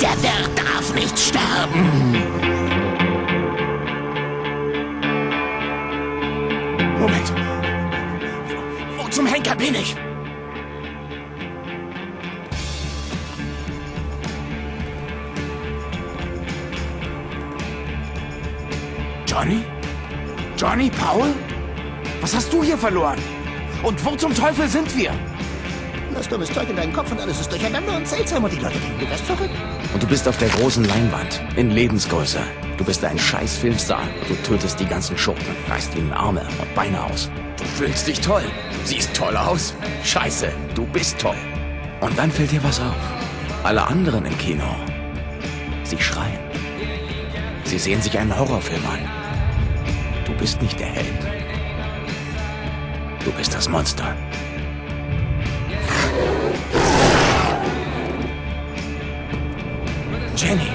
Der Wirt darf nicht sterben. Moment. Wo zum Henker bin ich? Johnny? Johnny, Paul? Was hast du hier verloren? Und wo zum Teufel sind wir? Das dummes Zeug in deinen Kopf und alles ist durcheinander und seltsam und die Leute denken, du wärst verrückt. Und du bist auf der großen Leinwand, in Lebensgröße. Du bist ein scheiß Filmstar. Du tötest die ganzen Schurken, reißt ihnen Arme und Beine aus. Du fühlst dich toll. Siehst toll aus. Scheiße, du bist toll. Und dann fällt dir was auf. Alle anderen im Kino, sie schreien. Sie sehen sich einen Horrorfilm an. Du bist nicht der Held. Du bist das Monster. Jenny.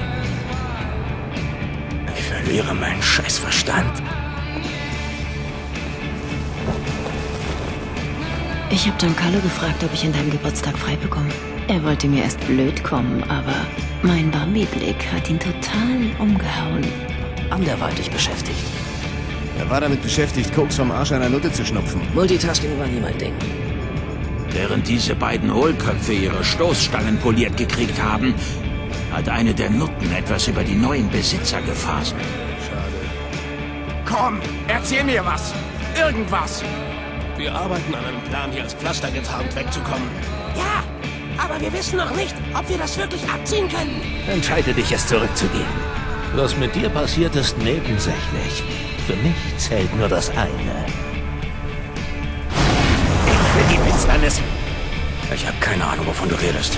Ich verliere meinen Scheißverstand. Ich habe Giancarlo gefragt, ob ich an deinem Geburtstag frei bekomme. Er wollte mir erst blöd kommen, aber mein Bambi-Blick hat ihn total umgehauen. Anderweitig beschäftigt. Er war damit beschäftigt, Koks vom Arsch einer Nutte zu schnupfen. Multitasking war nie mein Ding. Während diese beiden Hohlköpfe ihre Stoßstangen poliert gekriegt haben, hat eine der Nutten etwas über die neuen Besitzer gefaselt. Komm, erzähl mir was. Irgendwas. Wir arbeiten an einem Plan, hier als Pflaster getarnt wegzukommen. Ja, aber wir wissen noch nicht, ob wir das wirklich abziehen können. Entscheide dich, es zurückzugehen. Was mit dir passiert, ist nebensächlich. Für mich zählt nur das eine. Für die Finsternis. Ich habe keine Ahnung, wovon du redest.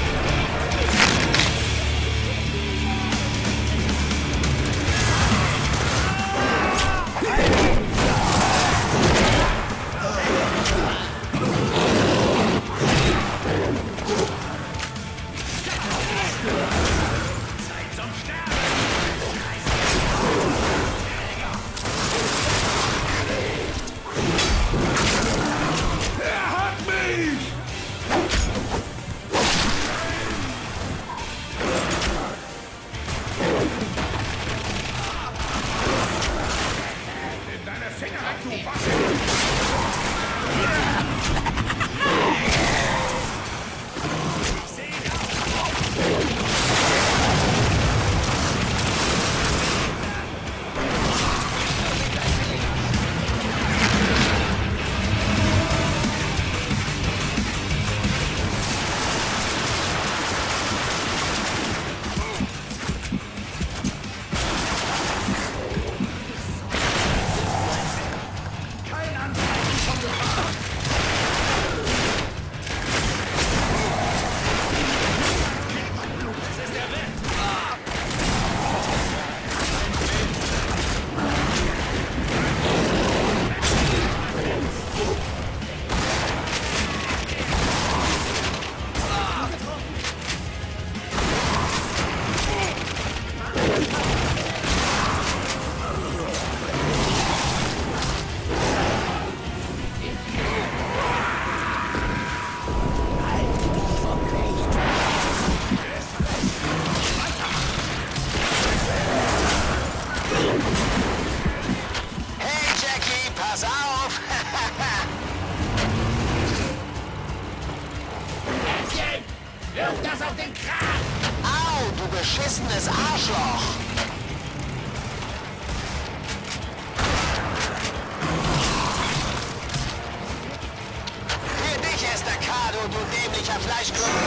Nice group.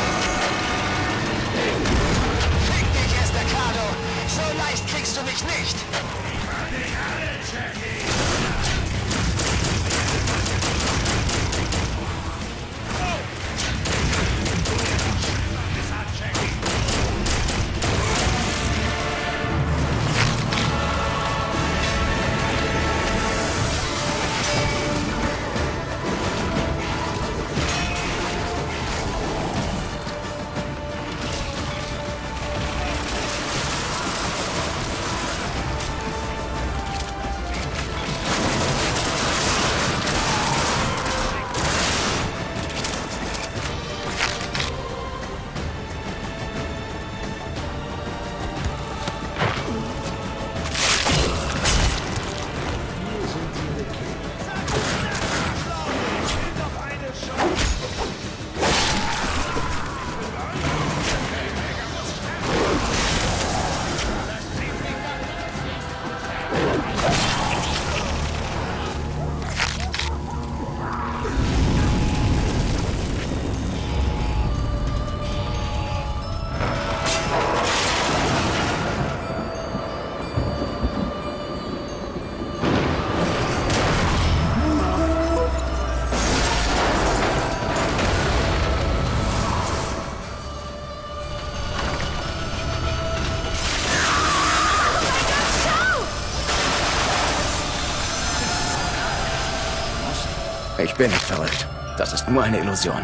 Ich bin nicht verrückt. Das ist nur eine Illusion.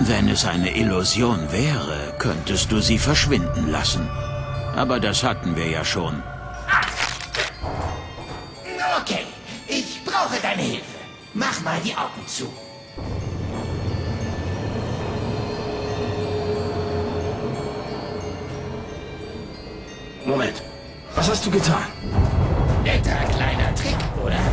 Wenn es eine Illusion wäre, könntest du sie verschwinden lassen. Aber das hatten wir ja schon. Okay, ich brauche deine Hilfe. Mach mal die Augen zu. Moment. Was hast du getan? Netter kleiner Trick, oder?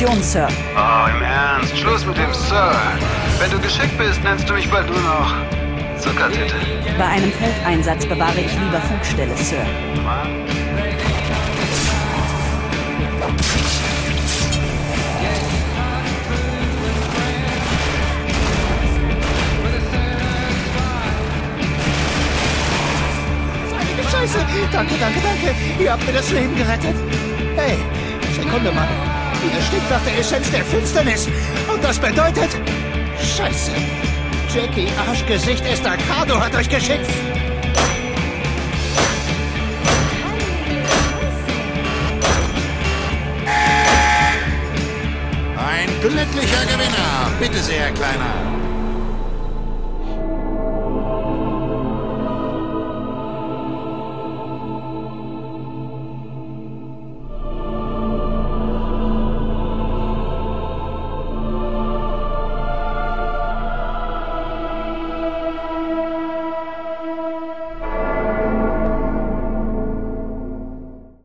Position, Sir. Oh, im Ernst. Schluss mit dem Sir. Wenn du geschickt bist, nennst du mich bald nur noch Zuckertitte. Bei einem Feldeinsatz bewahre ich lieber Funkstelle, Sir. Scheiße. Danke, danke, danke. Ihr habt mir das Leben gerettet. Hey, Sekunde mal. Ihr stinkt nach der Essenz der Finsternis. Und das bedeutet... Scheiße. Jackie Arschgesicht Estacado hat euch geschickt. Ein glücklicher Gewinner. Bitte sehr, Kleiner.